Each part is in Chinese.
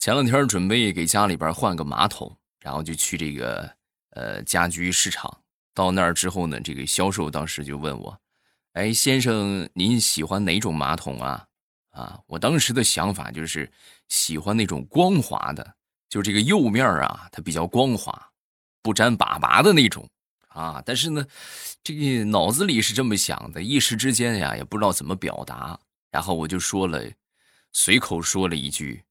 前两天准备给家里边换个马桶，然后就去这个呃家居市场。到那儿之后呢，这个销售当时就问我：“哎，先生，您喜欢哪种马桶啊？”啊，我当时的想法就是喜欢那种光滑的，就这个釉面啊，它比较光滑，不沾粑粑的那种啊。但是呢，这个脑子里是这么想的，一时之间呀，也不知道怎么表达，然后我就说了，随口说了一句。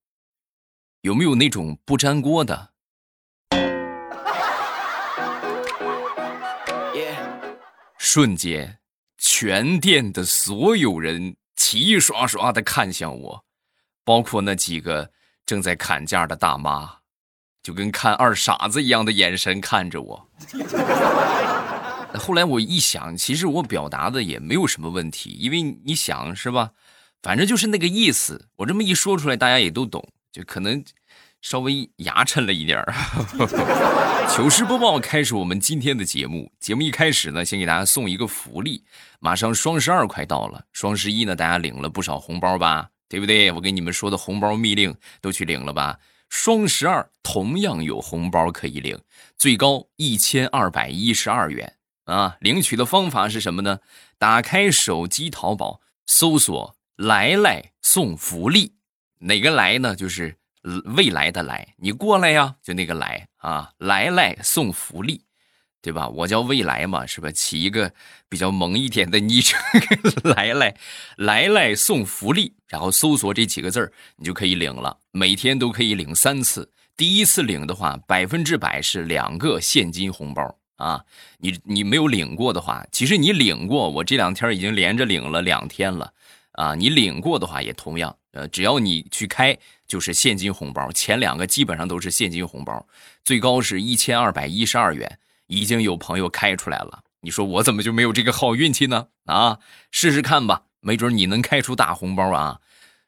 有没有那种不粘锅的？瞬间，全店的所有人齐刷刷的看向我，包括那几个正在砍价的大妈，就跟看二傻子一样的眼神看着我。后来我一想，其实我表达的也没有什么问题，因为你想是吧？反正就是那个意思，我这么一说出来，大家也都懂。就可能稍微牙碜了一点儿。糗事播报开始，我们今天的节目。节目一开始呢，先给大家送一个福利。马上双十二快到了，双十一呢，大家领了不少红包吧？对不对？我给你们说的红包密令都去领了吧？双十二同样有红包可以领，最高一千二百一十二元啊！领取的方法是什么呢？打开手机淘宝，搜索“来来送福利”。哪个来呢？就是未来的来，你过来呀，就那个来啊，来来送福利，对吧？我叫未来嘛，是吧？起一个比较萌一点的昵称，来来来来送福利，然后搜索这几个字你就可以领了。每天都可以领三次，第一次领的话，百分之百是两个现金红包啊！你你没有领过的话，其实你领过，我这两天已经连着领了两天了啊！你领过的话，也同样。呃，只要你去开，就是现金红包。前两个基本上都是现金红包，最高是一千二百一十二元，已经有朋友开出来了。你说我怎么就没有这个好运气呢？啊，试试看吧，没准你能开出大红包啊！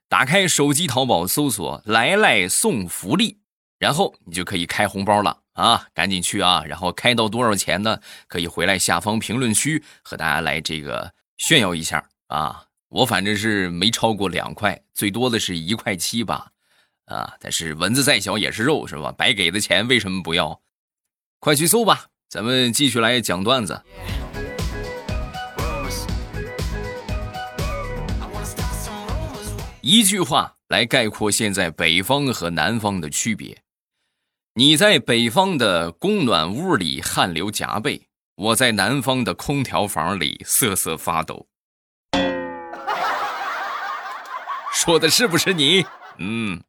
打开手机淘宝，搜索“来来送福利”，然后你就可以开红包了啊！赶紧去啊！然后开到多少钱呢？可以回来下方评论区和大家来这个炫耀一下啊！我反正是没超过两块，最多的是一块七吧，啊！但是蚊子再小也是肉，是吧？白给的钱为什么不要？快去搜吧！咱们继续来讲段子。一句话来概括现在北方和南方的区别：你在北方的供暖屋里汗流浃背，我在南方的空调房里瑟瑟发抖。说的是不是你？嗯，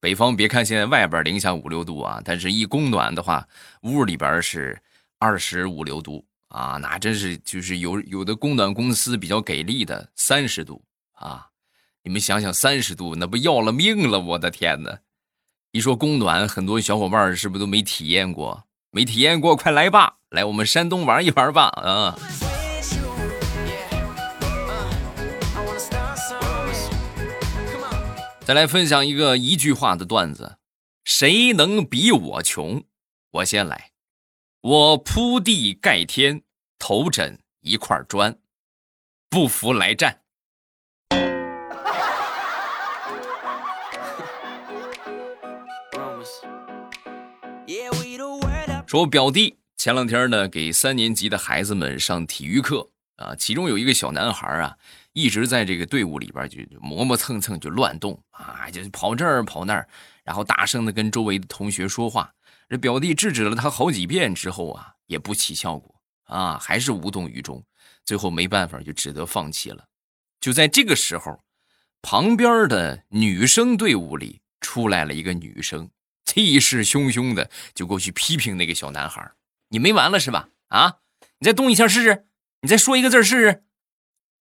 北方别看现在外边零下五六度啊，但是一供暖的话，屋里边是二十五六度啊，那真是就是有有的供暖公司比较给力的三十度啊。你们想想，三十度那不要了命了！我的天哪！一说供暖，很多小伙伴是不是都没体验过？没体验过，快来吧，来我们山东玩一玩吧！啊。再来分享一个一句话的段子：谁能比我穷？我先来。我铺地盖天，头枕一块砖，不服来战。说表弟前两天呢，给三年级的孩子们上体育课啊，其中有一个小男孩啊。一直在这个队伍里边就磨磨蹭蹭就乱动啊，就跑这儿跑那儿，然后大声的跟周围的同学说话。这表弟制止了他好几遍之后啊，也不起效果啊，还是无动于衷。最后没办法，就只得放弃了。就在这个时候，旁边的女生队伍里出来了一个女生，气势汹汹的就过去批评那个小男孩：“你没完了是吧？啊，你再动一下试试，你再说一个字试试。”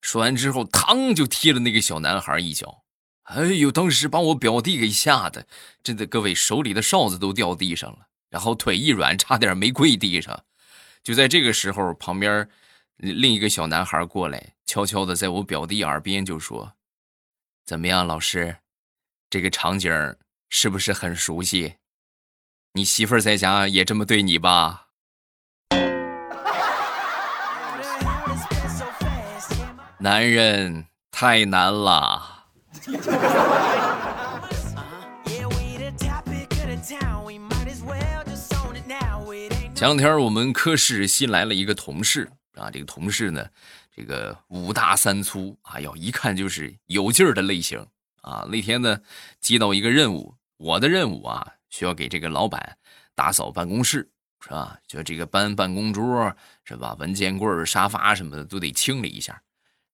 说完之后，嘡就踢了那个小男孩一脚。哎呦，当时把我表弟给吓得，真的，各位手里的哨子都掉地上了，然后腿一软，差点没跪地上。就在这个时候，旁边另一个小男孩过来，悄悄的在我表弟耳边就说：“怎么样，老师，这个场景是不是很熟悉？你媳妇在家也这么对你吧？”男人太难了。前两天我们科室新来了一个同事啊，这个同事呢，这个五大三粗，啊，要，一看就是有劲儿的类型啊。那天呢，接到一个任务，我的任务啊，需要给这个老板打扫办公室，是吧？就这个搬办公桌，是吧？文件柜、沙发什么的都得清理一下。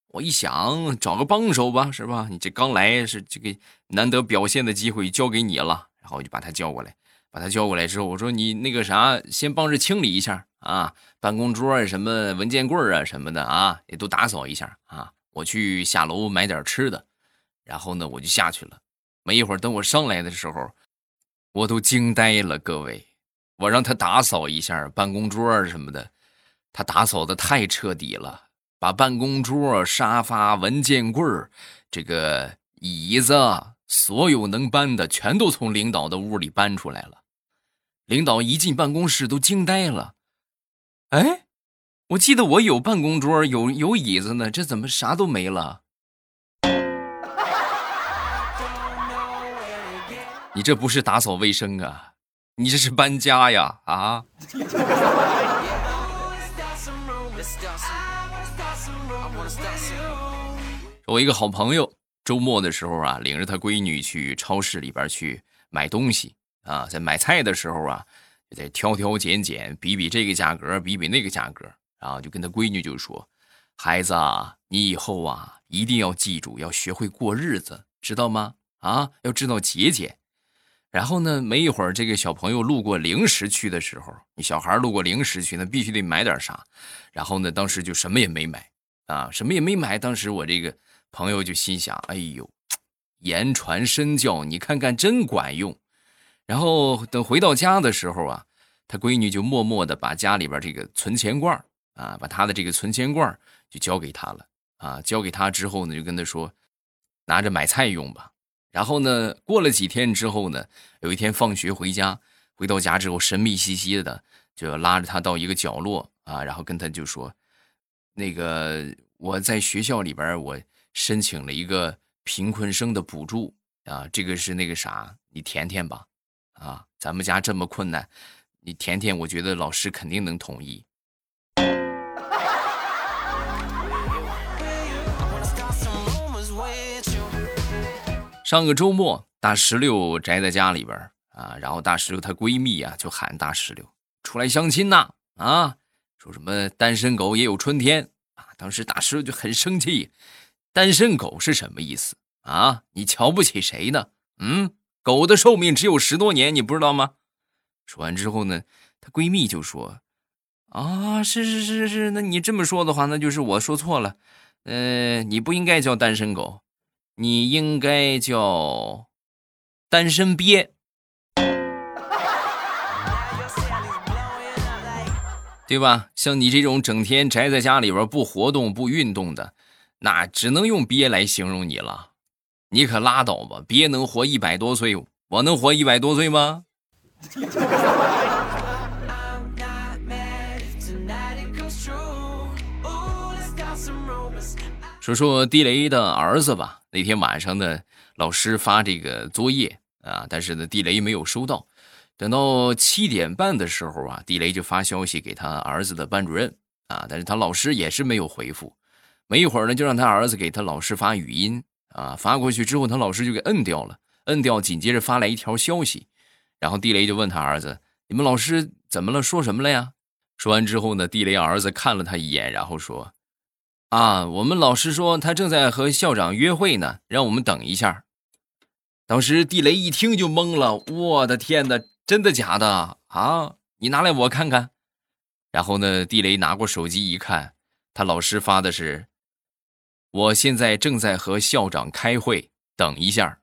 我一想，找个帮手吧，是吧？你这刚来是这个难得表现的机会，交给你了。然后我就把他叫过来。把他叫过来之后，我说你那个啥，先帮着清理一下啊，办公桌啊、什么文件柜啊什么的啊，也都打扫一下啊。我去下楼买点吃的，然后呢，我就下去了。没一会儿，等我上来的时候，我都惊呆了。各位，我让他打扫一下办公桌什么的，他打扫的太彻底了，把办公桌、沙发、文件柜这个椅子，所有能搬的，全都从领导的屋里搬出来了。领导一进办公室都惊呆了，哎，我记得我有办公桌，有有椅子呢，这怎么啥都没了？你这不是打扫卫生啊，你这是搬家呀！啊！我一个好朋友，周末的时候啊，领着他闺女去超市里边去买东西。啊，在买菜的时候啊，就在挑挑拣拣，比比这个价格，比比那个价格，然后就跟他闺女就说：“孩子啊，你以后啊一定要记住，要学会过日子，知道吗？啊，要知道节俭。”然后呢，没一会儿，这个小朋友路过零食区的时候，你小孩路过零食区，那必须得买点啥。然后呢，当时就什么也没买啊，什么也没买。当时我这个朋友就心想：“哎呦，言传身教，你看看真管用。”然后等回到家的时候啊，他闺女就默默的把家里边这个存钱罐啊，把他的这个存钱罐就交给他了啊。交给他之后呢，就跟他说，拿着买菜用吧。然后呢，过了几天之后呢，有一天放学回家，回到家之后，神秘兮兮的就拉着他到一个角落啊，然后跟他就说，那个我在学校里边我申请了一个贫困生的补助啊，这个是那个啥，你填填吧。啊，咱们家这么困难，你填填，我觉得老师肯定能同意。上个周末，大石榴宅在家里边啊，然后大石榴她闺蜜啊就喊大石榴出来相亲呐啊，说什么单身狗也有春天啊。当时大石榴就很生气，单身狗是什么意思啊？你瞧不起谁呢？嗯？狗的寿命只有十多年，你不知道吗？说完之后呢，她闺蜜就说：“啊，是是是是，那你这么说的话，那就是我说错了。呃，你不应该叫单身狗，你应该叫单身鳖，对吧？像你这种整天宅在家里边不活动不运动的，那只能用鳖来形容你了。”你可拉倒吧！别能活一百多岁，我能活一百多岁吗？说说地雷的儿子吧。那天晚上呢，老师发这个作业啊，但是呢，地雷没有收到。等到七点半的时候啊，地雷就发消息给他儿子的班主任啊，但是他老师也是没有回复。没一会儿呢，就让他儿子给他老师发语音。啊，发过去之后，他老师就给摁掉了，摁掉，紧接着发来一条消息，然后地雷就问他儿子：“你们老师怎么了？说什么了呀？”说完之后呢，地雷儿子看了他一眼，然后说：“啊，我们老师说他正在和校长约会呢，让我们等一下。”当时地雷一听就懵了，我的天哪，真的假的啊？你拿来我看看。然后呢，地雷拿过手机一看，他老师发的是。我现在正在和校长开会，等一下。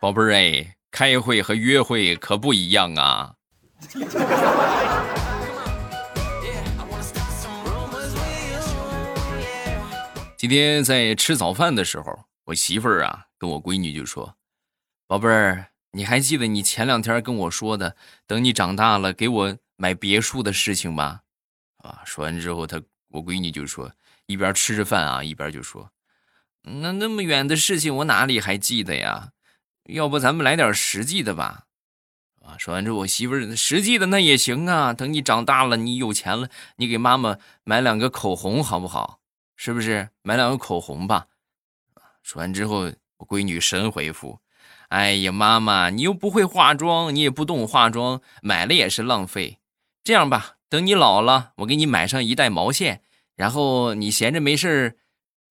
宝贝儿哎，开会和约会可不一样啊。今天在吃早饭的时候，我媳妇儿啊跟我闺女就说：“宝贝儿，你还记得你前两天跟我说的，等你长大了给我买别墅的事情吗？”啊！说完之后，他我闺女就说，一边吃着饭啊，一边就说：“那那么远的事情我哪里还记得呀？要不咱们来点实际的吧？啊，说完之后，我媳妇实际的那也行啊。等你长大了，你有钱了，你给妈妈买两个口红好不好？是不是？买两个口红吧。说完之后，我闺女神回复：“哎呀，妈妈，你又不会化妆，你也不懂化妆，买了也是浪费。这样吧，等你老了，我给你买上一袋毛线，然后你闲着没事儿，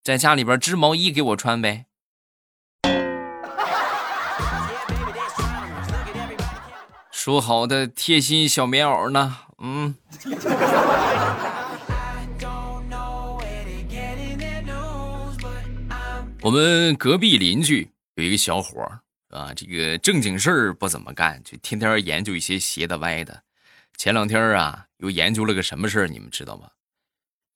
在家里边织毛衣给我穿呗。”说好的贴心小棉袄呢？嗯。我们隔壁邻居有一个小伙儿啊，这个正经事儿不怎么干，就天天研究一些斜的歪的。前两天啊，又研究了个什么事儿，你们知道吗？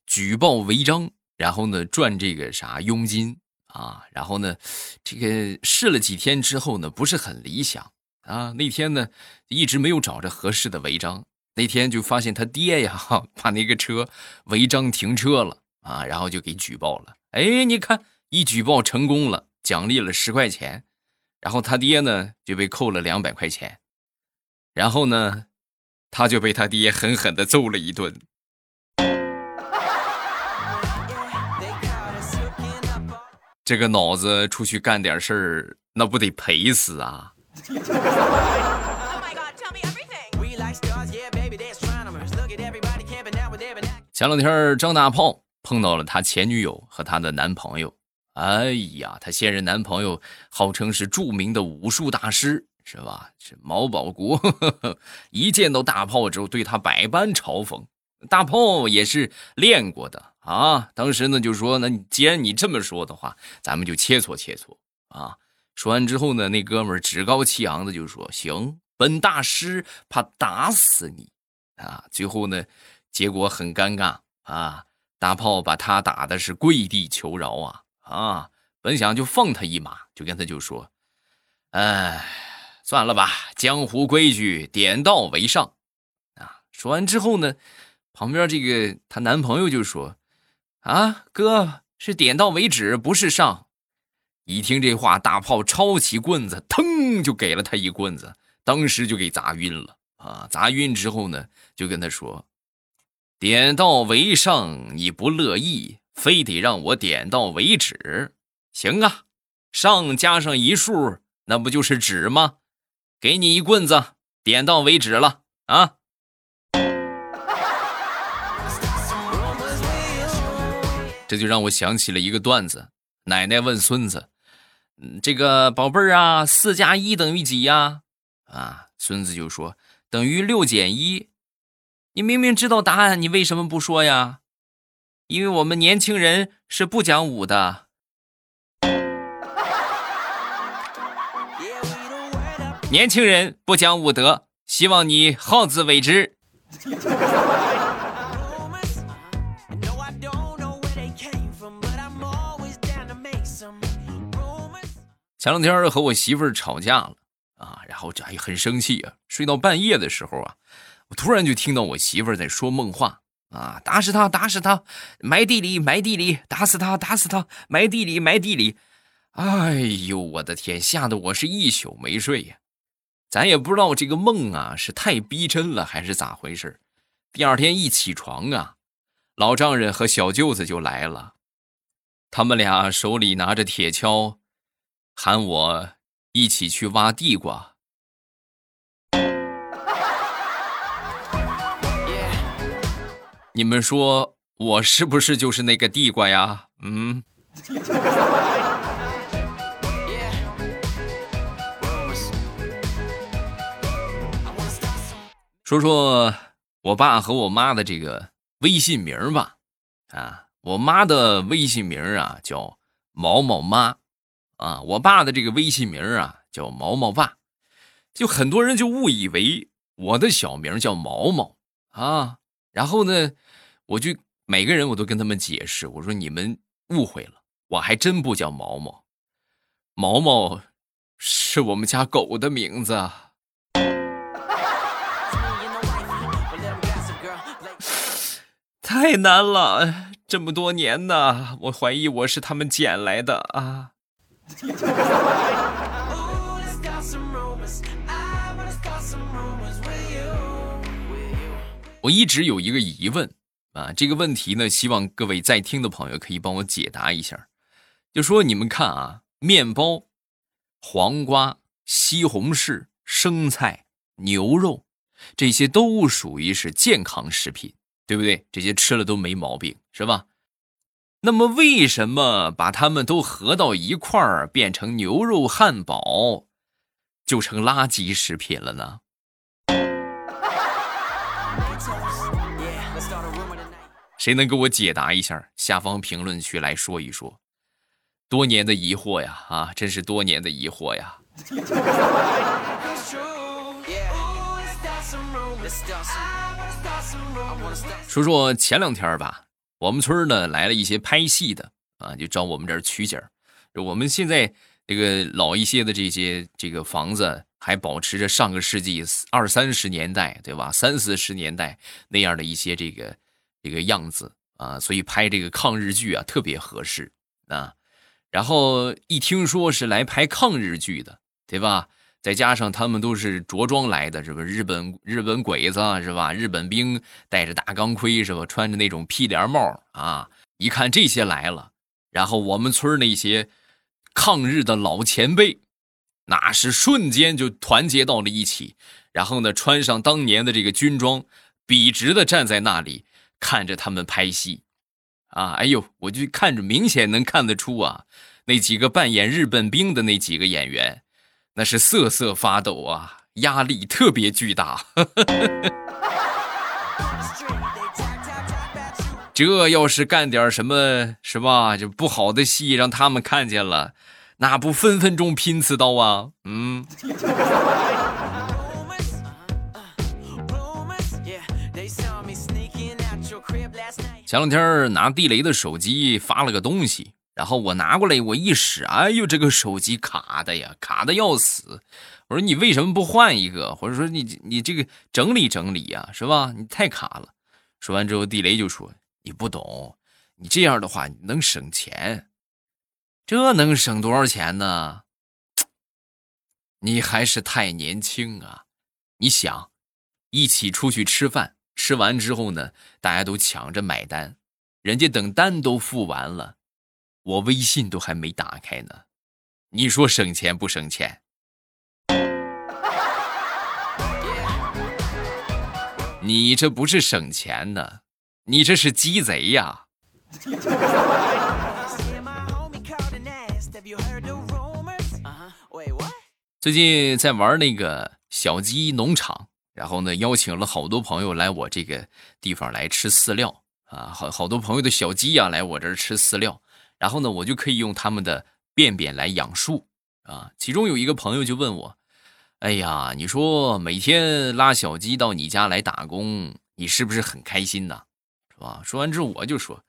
举报违章，然后呢赚这个啥佣金啊，然后呢，这个试了几天之后呢，不是很理想啊。那天呢，一直没有找着合适的违章，那天就发现他爹呀，把那个车违章停车了啊，然后就给举报了。哎，你看。一举报成功了，奖励了十块钱，然后他爹呢就被扣了两百块钱，然后呢，他就被他爹狠狠的揍了一顿。这个脑子出去干点事儿，那不得赔死啊！前两天张大炮碰到了他前女友和他的男朋友。哎呀，他现任男朋友号称是著名的武术大师，是吧？是毛宝国，一见到大炮之后，对他百般嘲讽。大炮也是练过的啊，当时呢就说：“那既然你这么说的话，咱们就切磋切磋啊。”说完之后呢，那哥们趾高气昂的就说：“行，本大师怕打死你啊！”最后呢，结果很尴尬啊，大炮把他打的是跪地求饶啊。啊，本想就放他一马，就跟他就说：“哎，算了吧，江湖规矩，点到为上。”啊，说完之后呢，旁边这个她男朋友就说：“啊，哥是点到为止，不是上。”一听这话，大炮抄起棍子，腾就给了他一棍子，当时就给砸晕了。啊，砸晕之后呢，就跟他说：“点到为上，你不乐意。”非得让我点到为止，行啊，上加上一竖，那不就是止吗？给你一棍子，点到为止了啊！这就让我想起了一个段子：奶奶问孙子，这个宝贝儿啊，四加一等于几呀？啊，孙子就说等于六减一。你明明知道答案，你为什么不说呀？因为我们年轻人是不讲武的，年轻人不讲武德，希望你好自为之。前两天和我媳妇儿吵架了啊，然后这还很生气啊，睡到半夜的时候啊，我突然就听到我媳妇儿在说梦话。啊！打死他，打死他！埋地里，埋地里！打死他，打死他！埋地里，埋地里！哎呦，我的天，吓得我是一宿没睡呀！咱也不知道这个梦啊是太逼真了还是咋回事第二天一起床啊，老丈人和小舅子就来了，他们俩手里拿着铁锹，喊我一起去挖地瓜。你们说我是不是就是那个地瓜呀？嗯。说说我爸和我妈的这个微信名吧。啊，我妈的微信名啊叫毛毛妈，啊，我爸的这个微信名啊叫毛毛爸，就很多人就误以为我的小名叫毛毛啊。然后呢，我就每个人我都跟他们解释，我说你们误会了，我还真不叫毛毛，毛毛是我们家狗的名字。太难了，这么多年呢，我怀疑我是他们捡来的啊。我一直有一个疑问啊，这个问题呢，希望各位在听的朋友可以帮我解答一下。就说你们看啊，面包、黄瓜、西红柿、生菜、牛肉，这些都属于是健康食品，对不对？这些吃了都没毛病，是吧？那么为什么把它们都合到一块儿变成牛肉汉堡，就成垃圾食品了呢？谁能给我解答一下？下方评论区来说一说。多年的疑惑呀，啊，真是多年的疑惑呀。说说前两天吧，我们村呢来了一些拍戏的啊，就找我们这儿取景。我们现在这个老一些的这些这个房子还保持着上个世纪二三十年代，对吧？三四十年代那样的一些这个。这个样子啊，所以拍这个抗日剧啊特别合适啊。然后一听说是来拍抗日剧的，对吧？再加上他们都是着装来的，是吧？日本日本鬼子是吧？日本兵戴着大钢盔是吧？穿着那种屁帘帽啊，一看这些来了，然后我们村那些抗日的老前辈，那是瞬间就团结到了一起，然后呢，穿上当年的这个军装，笔直的站在那里。看着他们拍戏，啊，哎呦，我就看着，明显能看得出啊，那几个扮演日本兵的那几个演员，那是瑟瑟发抖啊，压力特别巨大。这要是干点什么，是吧？就不好的戏，让他们看见了，那不分分钟拼刺刀啊？嗯。前两天拿地雷的手机发了个东西，然后我拿过来，我一使，哎呦，这个手机卡的呀，卡的要死！我说你为什么不换一个，或者说你你这个整理整理呀，是吧？你太卡了。说完之后，地雷就说：“你不懂，你这样的话能省钱，这能省多少钱呢？你还是太年轻啊！你想，一起出去吃饭。”吃完之后呢，大家都抢着买单，人家等单都付完了，我微信都还没打开呢。你说省钱不省钱？你这不是省钱呢，你这是鸡贼呀！最近在玩那个小鸡农场。然后呢，邀请了好多朋友来我这个地方来吃饲料啊，好好多朋友的小鸡呀来我这儿吃饲料。然后呢，我就可以用他们的便便来养树啊。其中有一个朋友就问我：“哎呀，你说每天拉小鸡到你家来打工，你是不是很开心呢？是吧？”说完之后，我就说：“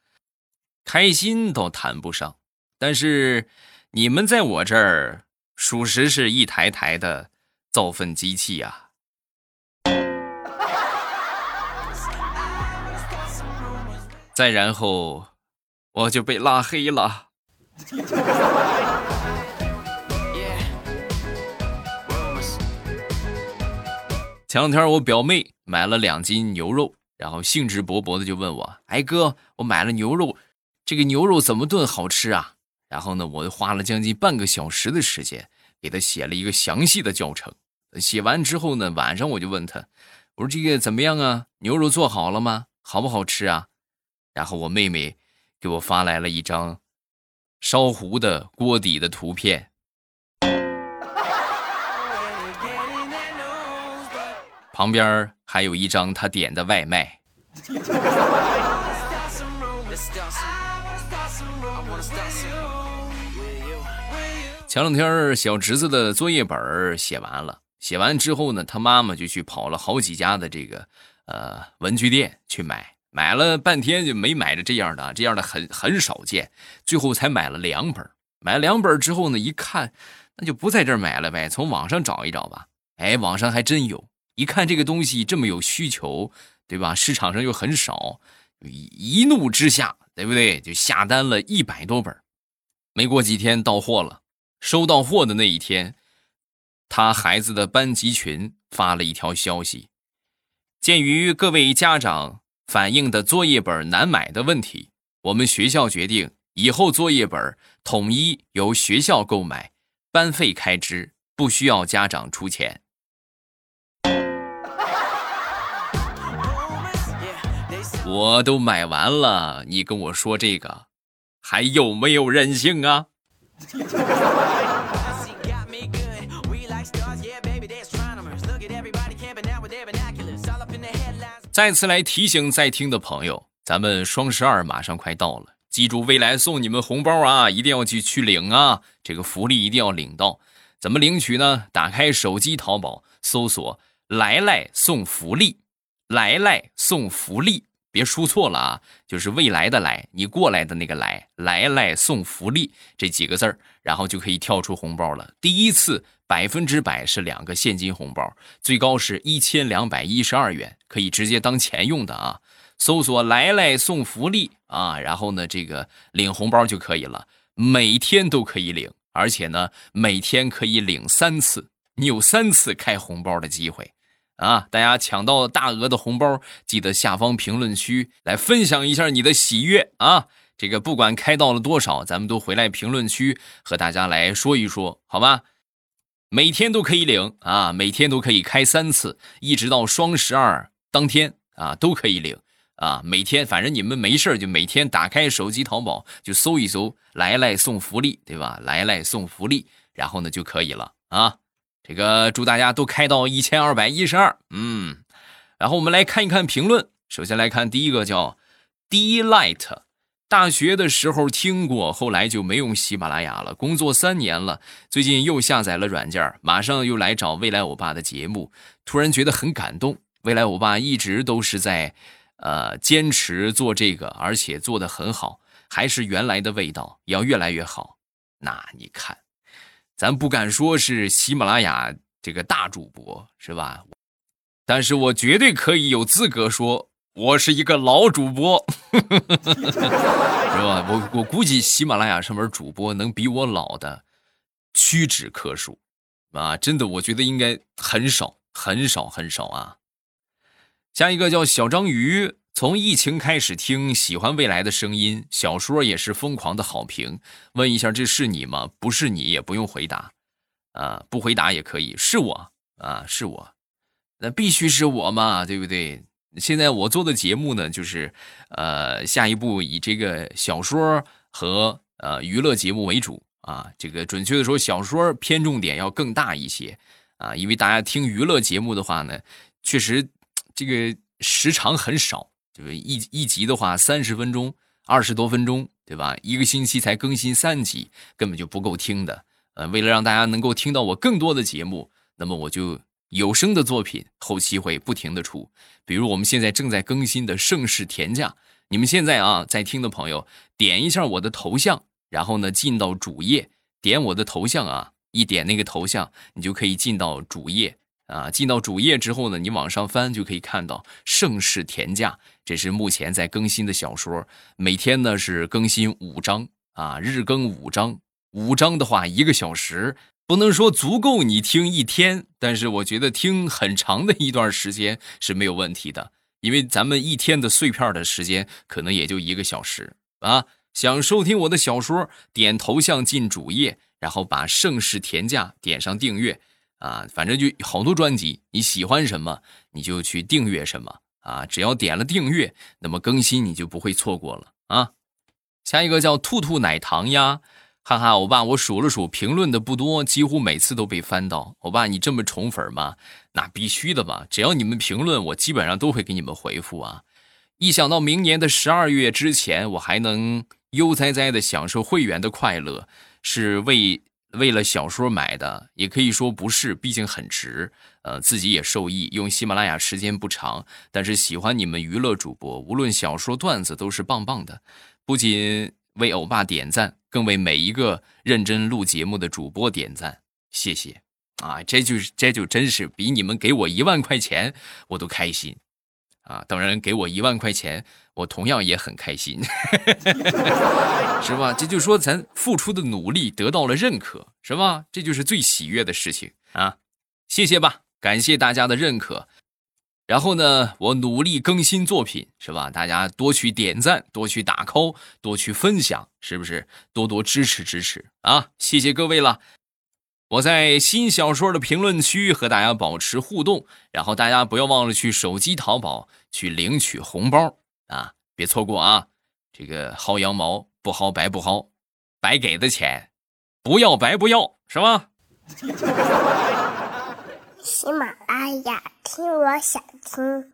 开心倒谈不上，但是你们在我这儿，属实是一台台的造粪机器呀。”再然后，我就被拉黑了。前两天我表妹买了两斤牛肉，然后兴致勃勃的就问我：“哎哥，我买了牛肉，这个牛肉怎么炖好吃啊？”然后呢，我就花了将近半个小时的时间给他写了一个详细的教程。写完之后呢，晚上我就问他：“我说这个怎么样啊？牛肉做好了吗？好不好吃啊？”然后我妹妹给我发来了一张烧糊的锅底的图片，旁边还有一张他点的外卖。前两天小侄子的作业本写完了，写完之后呢，他妈妈就去跑了好几家的这个呃文具店去买。买了半天就没买着这样的，这样的很很少见，最后才买了两本。买了两本之后呢，一看那就不在这儿买了呗，从网上找一找吧。哎，网上还真有。一看这个东西这么有需求，对吧？市场上又很少，一怒之下，对不对？就下单了一百多本。没过几天到货了，收到货的那一天，他孩子的班级群发了一条消息：鉴于各位家长反映的作业本难买的问题，我们学校决定以后作业本统一由学校购买，班费开支不需要家长出钱。我都买完了，你跟我说这个，还有没有人性啊？再次来提醒在听的朋友，咱们双十二马上快到了，记住未来送你们红包啊，一定要去去领啊，这个福利一定要领到。怎么领取呢？打开手机淘宝，搜索“来来送福利”，来来送福利。别输错了啊！就是未来的来，你过来的那个来，来来送福利这几个字儿，然后就可以跳出红包了。第一次百分之百是两个现金红包，最高是一千两百一十二元，可以直接当钱用的啊！搜索来来送福利啊，然后呢，这个领红包就可以了，每天都可以领，而且呢，每天可以领三次，你有三次开红包的机会。啊！大家抢到大额的红包，记得下方评论区来分享一下你的喜悦啊！这个不管开到了多少，咱们都回来评论区和大家来说一说，好吧？每天都可以领啊，每天都可以开三次，一直到双十二当天啊，都可以领啊！每天反正你们没事就每天打开手机淘宝就搜一搜“来来送福利”，对吧？“来来送福利”，然后呢就可以了啊！这个祝大家都开到一千二百一十二，嗯，然后我们来看一看评论。首先来看第一个叫 Delight，大学的时候听过，后来就没用喜马拉雅了。工作三年了，最近又下载了软件，马上又来找未来欧巴的节目，突然觉得很感动。未来欧巴一直都是在，呃，坚持做这个，而且做的很好，还是原来的味道，要越来越好。那你看。咱不敢说是喜马拉雅这个大主播是吧？但是我绝对可以有资格说，我是一个老主播，是吧？我我估计喜马拉雅上面主播能比我老的屈指可数啊！真的，我觉得应该很少很少很少啊。下一个叫小章鱼。从疫情开始听，喜欢未来的声音，小说也是疯狂的好评。问一下，这是你吗？不是你也不用回答，啊，不回答也可以。是我啊，是我，那必须是我嘛，对不对？现在我做的节目呢，就是呃，下一步以这个小说和呃娱乐节目为主啊。这个准确的说，小说偏重点要更大一些啊，因为大家听娱乐节目的话呢，确实这个时长很少。就是一一集的话，三十分钟，二十多分钟，对吧？一个星期才更新三集，根本就不够听的。呃，为了让大家能够听到我更多的节目，那么我就有声的作品后期会不停的出。比如我们现在正在更新的《盛世田价》，你们现在啊在听的朋友，点一下我的头像，然后呢进到主页，点我的头像啊，一点那个头像，你就可以进到主页。啊，进到主页之后呢，你往上翻就可以看到《盛世田价》，这是目前在更新的小说，每天呢是更新五章啊，日更五章，五章的话一个小时，不能说足够你听一天，但是我觉得听很长的一段时间是没有问题的，因为咱们一天的碎片的时间可能也就一个小时啊。想收听我的小说，点头像进主页，然后把《盛世田价》点上订阅。啊，反正就好多专辑，你喜欢什么你就去订阅什么啊！只要点了订阅，那么更新你就不会错过了啊。下一个叫兔兔奶糖呀，哈哈，欧巴，我数了数评论的不多，几乎每次都被翻到。欧巴，你这么宠粉吗？那必须的吧！只要你们评论，我基本上都会给你们回复啊。一想到明年的十二月之前，我还能悠哉哉的享受会员的快乐，是为。为了小说买的，也可以说不是，毕竟很值。呃，自己也受益。用喜马拉雅时间不长，但是喜欢你们娱乐主播，无论小说段子都是棒棒的。不仅为欧巴点赞，更为每一个认真录节目的主播点赞，谢谢啊！这就是这就真是比你们给我一万块钱我都开心啊！当然，给我一万块钱，我同样也很开心，是吧？这就说咱付出的努力得到了认可，是吧？这就是最喜悦的事情啊！谢谢吧，感谢大家的认可。然后呢，我努力更新作品，是吧？大家多去点赞，多去打 call，多去分享，是不是？多多支持支持啊！谢谢各位了。我在新小说的评论区和大家保持互动，然后大家不要忘了去手机淘宝去领取红包啊！别错过啊！这个薅羊毛不薅白不薅，白给的钱不要白不要，是吧？喜马拉雅，听我想听。